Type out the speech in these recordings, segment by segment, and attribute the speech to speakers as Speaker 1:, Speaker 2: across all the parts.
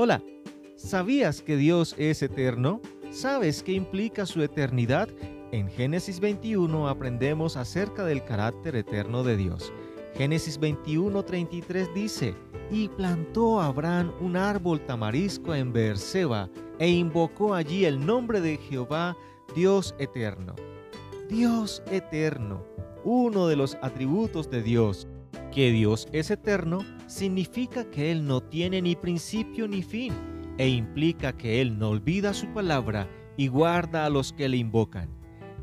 Speaker 1: Hola, ¿sabías que Dios es eterno? ¿Sabes qué implica su eternidad? En Génesis 21 aprendemos acerca del carácter eterno de Dios. Génesis 21:33 dice, y plantó Abraham un árbol tamarisco en Beerseba e invocó allí el nombre de Jehová, Dios eterno. Dios eterno, uno de los atributos de Dios. Que Dios es eterno significa que Él no tiene ni principio ni fin, e implica que Él no olvida su palabra y guarda a los que le invocan.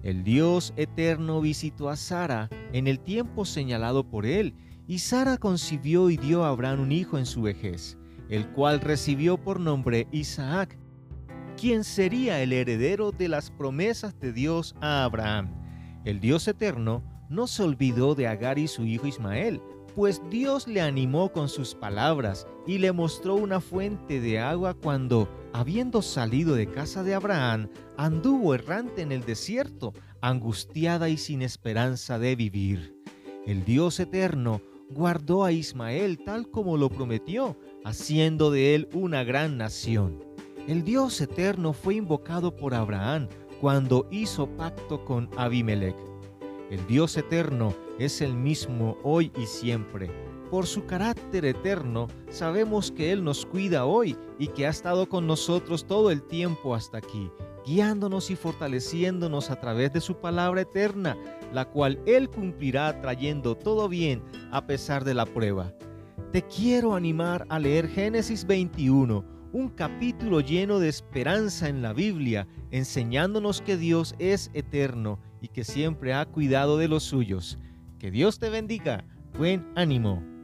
Speaker 1: El Dios eterno visitó a Sara en el tiempo señalado por Él, y Sara concibió y dio a Abraham un hijo en su vejez, el cual recibió por nombre Isaac, quien sería el heredero de las promesas de Dios a Abraham. El Dios eterno no se olvidó de Agar y su hijo Ismael, pues Dios le animó con sus palabras y le mostró una fuente de agua cuando, habiendo salido de casa de Abraham, anduvo errante en el desierto, angustiada y sin esperanza de vivir. El Dios eterno guardó a Ismael tal como lo prometió, haciendo de él una gran nación. El Dios eterno fue invocado por Abraham cuando hizo pacto con Abimelech. El Dios eterno es el mismo hoy y siempre. Por su carácter eterno, sabemos que Él nos cuida hoy y que ha estado con nosotros todo el tiempo hasta aquí, guiándonos y fortaleciéndonos a través de su palabra eterna, la cual Él cumplirá trayendo todo bien a pesar de la prueba. Te quiero animar a leer Génesis 21, un capítulo lleno de esperanza en la Biblia, enseñándonos que Dios es eterno y que siempre ha cuidado de los suyos. Que Dios te bendiga. Buen ánimo.